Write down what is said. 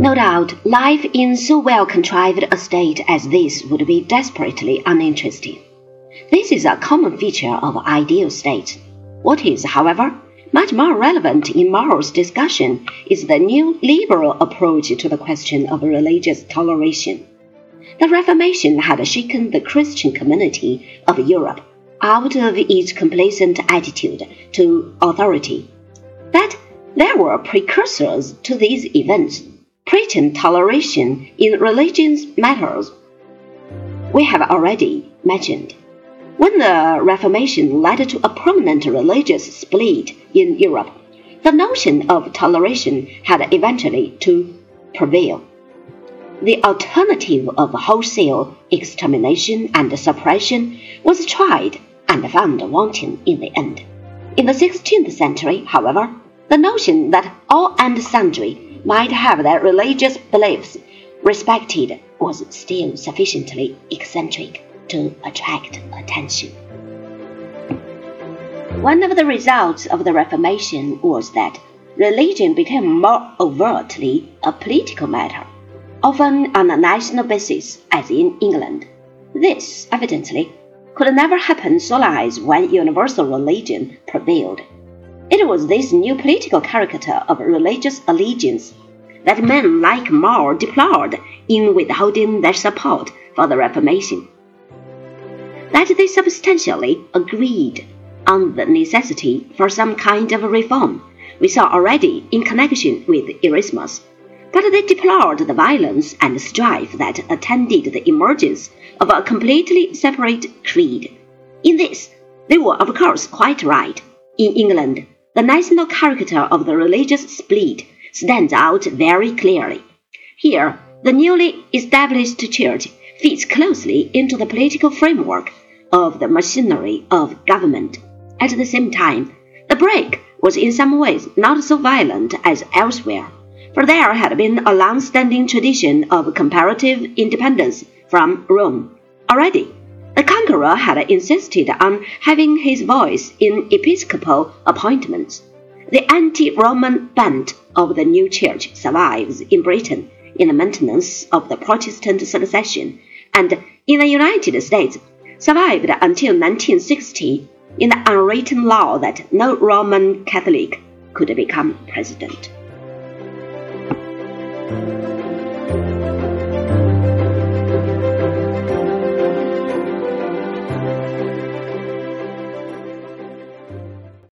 No doubt, life in so well contrived a state as this would be desperately uninteresting. This is a common feature of ideal states. What is, however, much more relevant in More's discussion is the new liberal approach to the question of religious toleration. The Reformation had shaken the Christian community of Europe out of its complacent attitude to authority. But there were precursors to these events, preaching toleration in religious matters. We have already mentioned. When the Reformation led to a permanent religious split in Europe, the notion of toleration had eventually to prevail. The alternative of wholesale extermination and suppression was tried and found wanting in the end. In the 16th century, however, the notion that all and sundry might have their religious beliefs respected was still sufficiently eccentric to attract attention. One of the results of the Reformation was that religion became more overtly a political matter often on a national basis, as in England. This, evidently, could never happen so long as one universal religion prevailed. It was this new political character of religious allegiance that men like More deplored in withholding their support for the Reformation. That they substantially agreed on the necessity for some kind of reform, we saw already in connection with Erasmus but they deplored the violence and strife that attended the emergence of a completely separate creed. In this, they were of course quite right. In England, the national character of the religious split stands out very clearly. Here, the newly established church fits closely into the political framework of the machinery of government. At the same time, the break was in some ways not so violent as elsewhere for there had been a long-standing tradition of comparative independence from Rome. Already, the conqueror had insisted on having his voice in episcopal appointments. The anti-Roman bent of the new church survives in Britain in the maintenance of the Protestant succession, and in the United States survived until 1960 in the unwritten law that no Roman Catholic could become president.